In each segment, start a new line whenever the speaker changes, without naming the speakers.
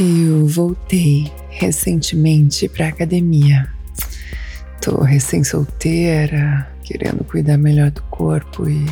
Eu voltei recentemente para academia. Tô recém-solteira, querendo cuidar melhor do corpo e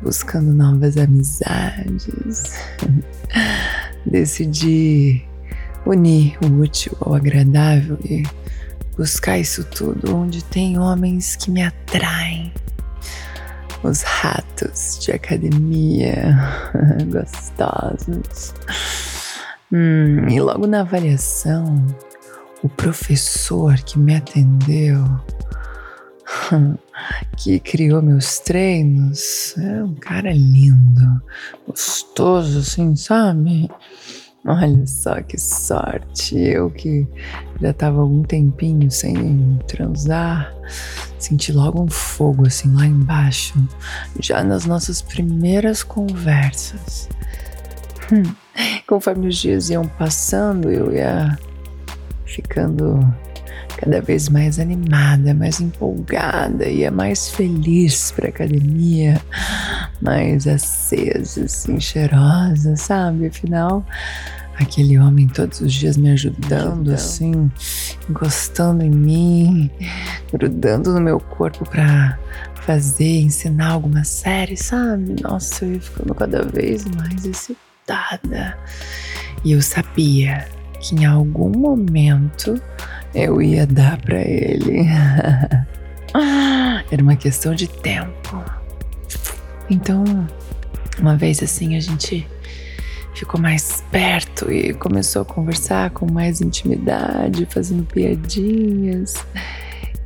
buscando novas amizades. Decidi unir o útil ao agradável e buscar isso tudo onde tem homens que me atraem. Os ratos de academia, gostosos. Hum, e logo na avaliação, o professor que me atendeu, que criou meus treinos, é um cara lindo, gostoso, assim, sabe? Olha só que sorte. Eu que já tava algum tempinho sem transar, senti logo um fogo assim lá embaixo, já nas nossas primeiras conversas. Hum. Conforme os dias iam passando, eu ia ficando cada vez mais animada, mais empolgada, ia mais feliz para academia, mais acesa, assim, cheirosa, sabe? Afinal, aquele homem todos os dias me ajudando, assim, encostando em mim, grudando no meu corpo para fazer, ensinar alguma série, sabe? Nossa, eu ia ficando cada vez mais excitada assustada. E eu sabia que em algum momento eu ia dar para ele. Era uma questão de tempo. Então, uma vez assim, a gente ficou mais perto e começou a conversar com mais intimidade, fazendo piadinhas.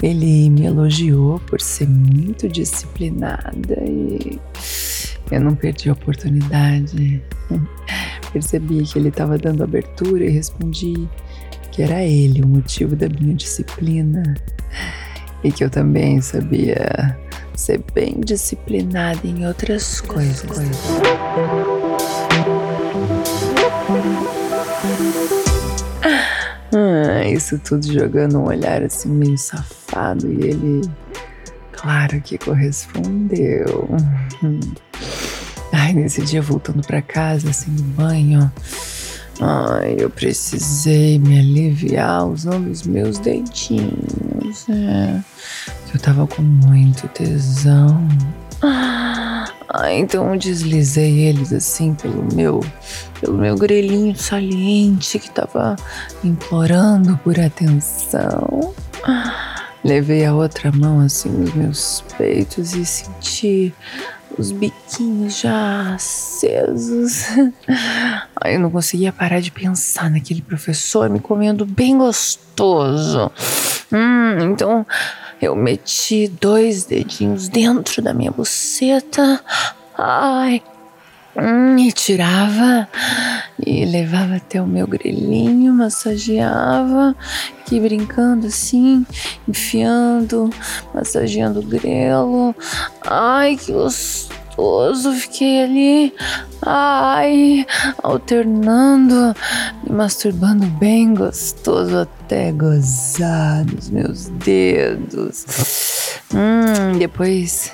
Ele me elogiou por ser muito disciplinada e eu não perdi a oportunidade. Percebi que ele estava dando abertura e respondi que era ele o motivo da minha disciplina e que eu também sabia ser bem disciplinada em outras coisas. Ah, isso tudo jogando um olhar assim meio safado e ele, claro que correspondeu. Ai, nesse dia voltando para casa, assim, no banho. Ai, eu precisei me aliviar usando os meus dedinhos. É, eu tava com muito tesão. Então eu deslizei eles assim pelo meu, pelo meu grelhinho saliente que tava implorando por atenção. Levei a outra mão assim nos meus peitos e senti os biquinhos já acesos. Ai, eu não conseguia parar de pensar naquele professor me comendo bem gostoso. Hum, então eu meti dois dedinhos dentro da minha buceta. Ai, Hum, e tirava e levava até o meu grelhinho, massageava, aqui brincando assim, enfiando, massageando o grelo. Ai, que gostoso, fiquei ali, ai, alternando, me masturbando bem gostoso até gozar nos meus dedos. Hum, depois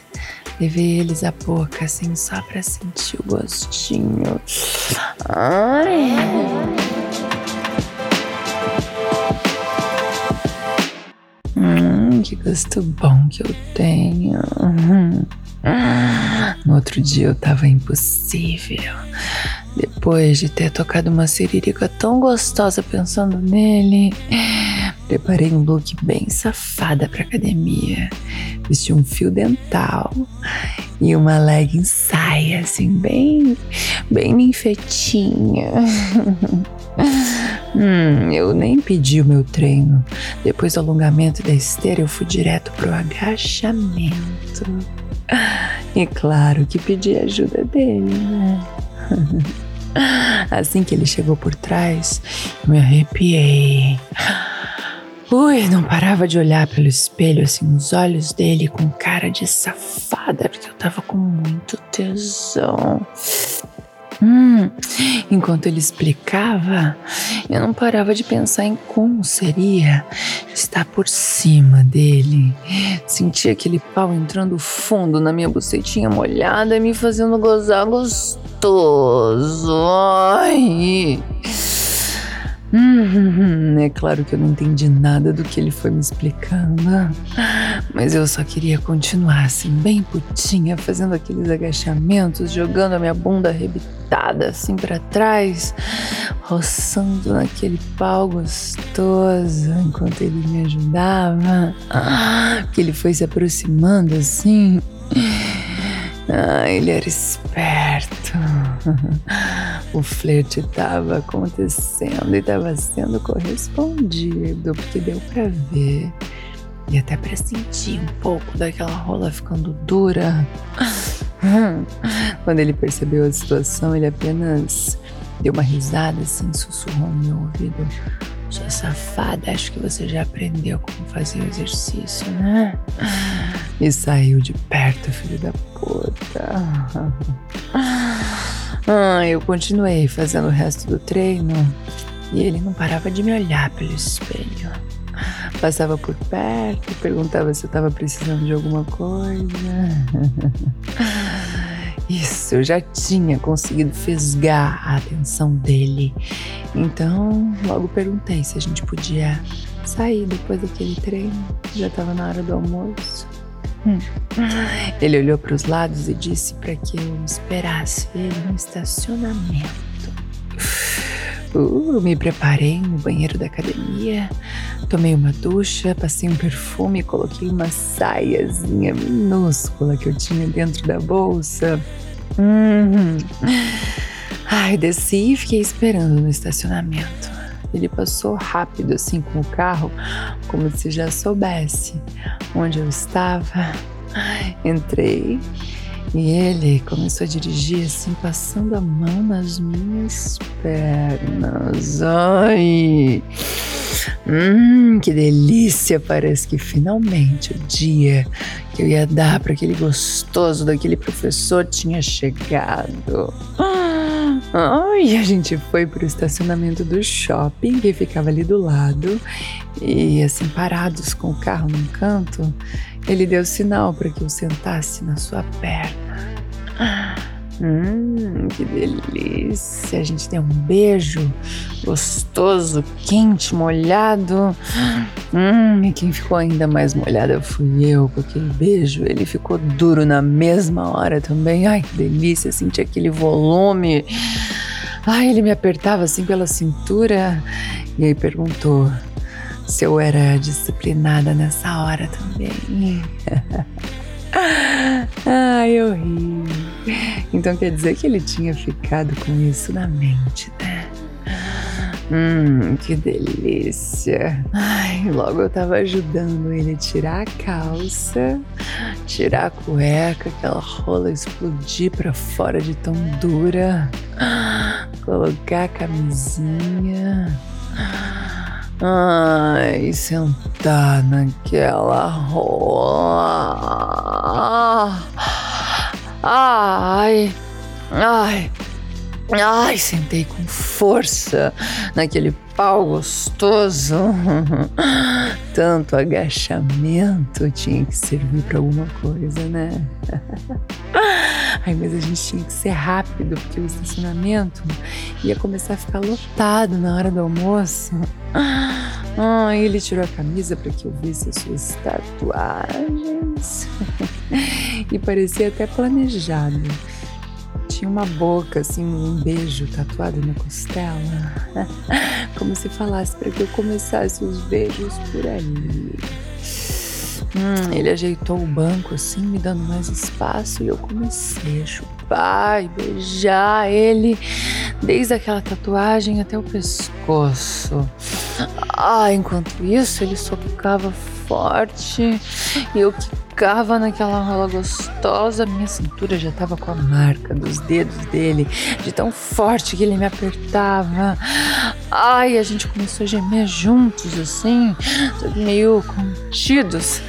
Levei eles à boca, assim, só pra sentir o gostinho. Ai. Hum, que gosto bom que eu tenho. No outro dia eu tava impossível. Depois de ter tocado uma siririca tão gostosa pensando nele, preparei um look bem safada pra academia. Vesti um fio dental e uma legging saia, assim, bem, bem ninfetinha. hum, eu nem pedi o meu treino. Depois do alongamento da esteira, eu fui direto pro agachamento. E claro que pedi ajuda dele, né? Assim que ele chegou por trás, eu me arrepiei. Ui, não parava de olhar pelo espelho, assim, os olhos dele com cara de safada, porque eu tava com muito tesão. Hum, enquanto ele explicava, eu não parava de pensar em como seria estar por cima dele. Sentia aquele pau entrando fundo na minha bucetinha molhada e me fazendo gozar gostoso. Ai. Hum, é claro que eu não entendi nada do que ele foi me explicando, mas eu só queria continuar assim, bem putinha, fazendo aqueles agachamentos, jogando a minha bunda arrebitada assim para trás, roçando naquele pau gostoso enquanto ele me ajudava. Que ele foi se aproximando assim. Ah, ele era esperto. o flerte estava acontecendo e estava sendo correspondido, porque deu para ver e até para sentir um pouco daquela rola ficando dura. Quando ele percebeu a situação, ele apenas deu uma risada assim, sussurrou no meu ouvido. Sua safada, acho que você já aprendeu como fazer o exercício, né? E saiu de perto, filho da puta. Ah, eu continuei fazendo o resto do treino e ele não parava de me olhar pelo espelho. Passava por perto, perguntava se eu estava precisando de alguma coisa. Isso, eu já tinha conseguido fisgar a atenção dele. Então, logo perguntei se a gente podia sair depois daquele treino. Já estava na hora do almoço. Hum. Ele olhou para os lados e disse para que eu esperasse ele no estacionamento. Uh, me preparei no banheiro da academia, tomei uma ducha, passei um perfume e coloquei uma saiazinha minúscula que eu tinha dentro da bolsa. Uhum. Ai, desci e fiquei esperando no estacionamento. Ele passou rápido assim com o carro, como se já soubesse onde eu estava. Entrei e ele começou a dirigir assim, passando a mão nas minhas pernas. Ai! Hum, que delícia! Parece que finalmente o dia que eu ia dar para aquele gostoso daquele professor tinha chegado. Ai, a gente foi pro estacionamento do shopping que ficava ali do lado e assim parados com o carro num canto, ele deu sinal para que eu sentasse na sua perna. Hum, que delícia! A gente deu um beijo gostoso, quente, molhado. Hum, e quem ficou ainda mais molhada fui eu com aquele beijo. Ele ficou duro na mesma hora também. Ai, que delícia! Senti aquele volume. Ai, ele me apertava assim pela cintura e aí perguntou se eu era disciplinada nessa hora também. Ai, eu ri. Então quer dizer que ele tinha ficado com isso na mente, né? Hum, que delícia. Ai, logo eu tava ajudando ele a tirar a calça, tirar a cueca, aquela rola explodir pra fora de tão dura, colocar a camisinha. Ai, sentar naquela rola. Ai, ai, ai, sentei com força naquele pau gostoso. Tanto agachamento tinha que servir para alguma coisa, né? Ai, mas a gente tinha que ser rápido, porque o estacionamento ia começar a ficar lotado na hora do almoço. Ah, ele tirou a camisa para que eu visse as suas tatuagens. e parecia até planejado. Tinha uma boca, assim, um beijo tatuado na costela. Como se falasse para que eu começasse os beijos por ali. Hum, ele ajeitou o banco assim, me dando mais espaço, e eu comecei a chupar e beijar ele, desde aquela tatuagem até o pescoço. Ah, enquanto isso, ele socava forte. E eu ficava naquela rola gostosa. Minha cintura já tava com a marca dos dedos dele, de tão forte que ele me apertava. Ai, a gente começou a gemer juntos, assim, meio contidos,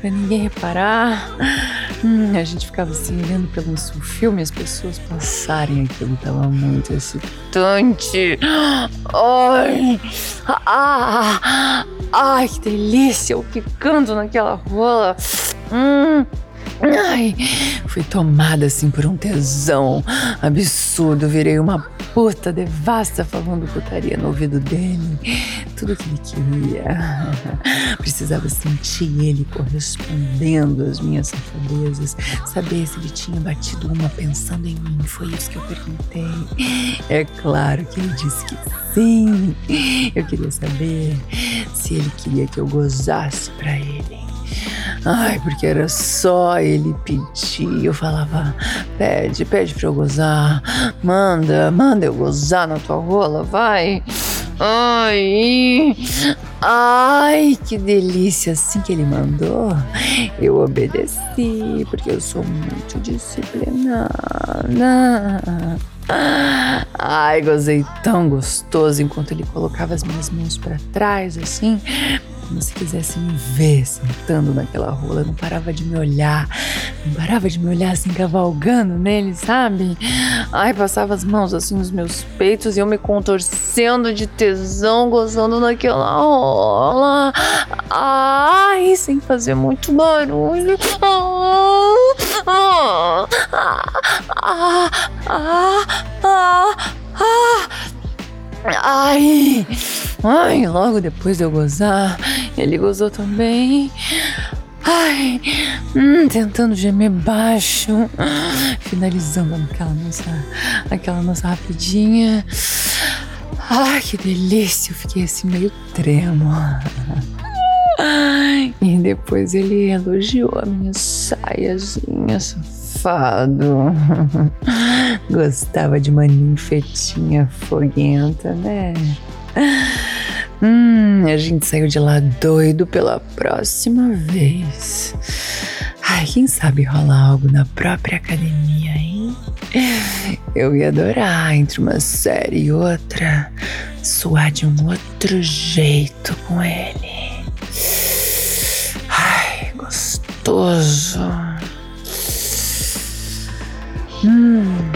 pra ninguém reparar. Hum, a gente ficava assim, olhando pelo filme, as pessoas passarem, aquilo tava muito excitante. Ai, ah, ai, que delícia, eu ficando naquela rola. Hum, Ai, fui tomada assim por um tesão absurdo. Virei uma puta devassa falando putaria no ouvido dele. Tudo que ele queria. Precisava sentir ele correspondendo às minhas safadezas. Saber se ele tinha batido uma pensando em mim. Foi isso que eu perguntei. É claro que ele disse que sim. Eu queria saber se ele queria que eu gozasse pra ele. Ai, porque era só ele pedir. Eu falava, pede, pede pra eu gozar. Manda, manda eu gozar na tua rola, vai. Ai, ai, que delícia! Assim que ele mandou, eu obedeci, porque eu sou muito disciplinada. Ai, gozei tão gostoso enquanto ele colocava as minhas mãos para trás, assim, como se quisesse me ver sentando naquela rola. Não parava de me olhar, não parava de me olhar assim, cavalgando nele, sabe? Ai, passava as mãos assim nos meus peitos e eu me contorcendo de tesão, gozando naquela rola. Ai, sem fazer muito barulho. Ah, ah, ah, ah, ah. Ai! Ai, logo depois de eu gozar, ele gozou também. Ai, hum, tentando gemer baixo, finalizando aquela nossa, aquela nossa rapidinha. Ai, que delícia! Eu fiquei assim meio tremo. Ai, e depois ele elogiou a minha saiazinha safado. Gostava de uma ninfetinha foguenta, né? Hum, a gente saiu de lá doido pela próxima vez. Ai, quem sabe rolar algo na própria academia, hein? Eu ia adorar, entre uma série e outra, suar de um outro jeito com ele. Ai, gostoso. Hum.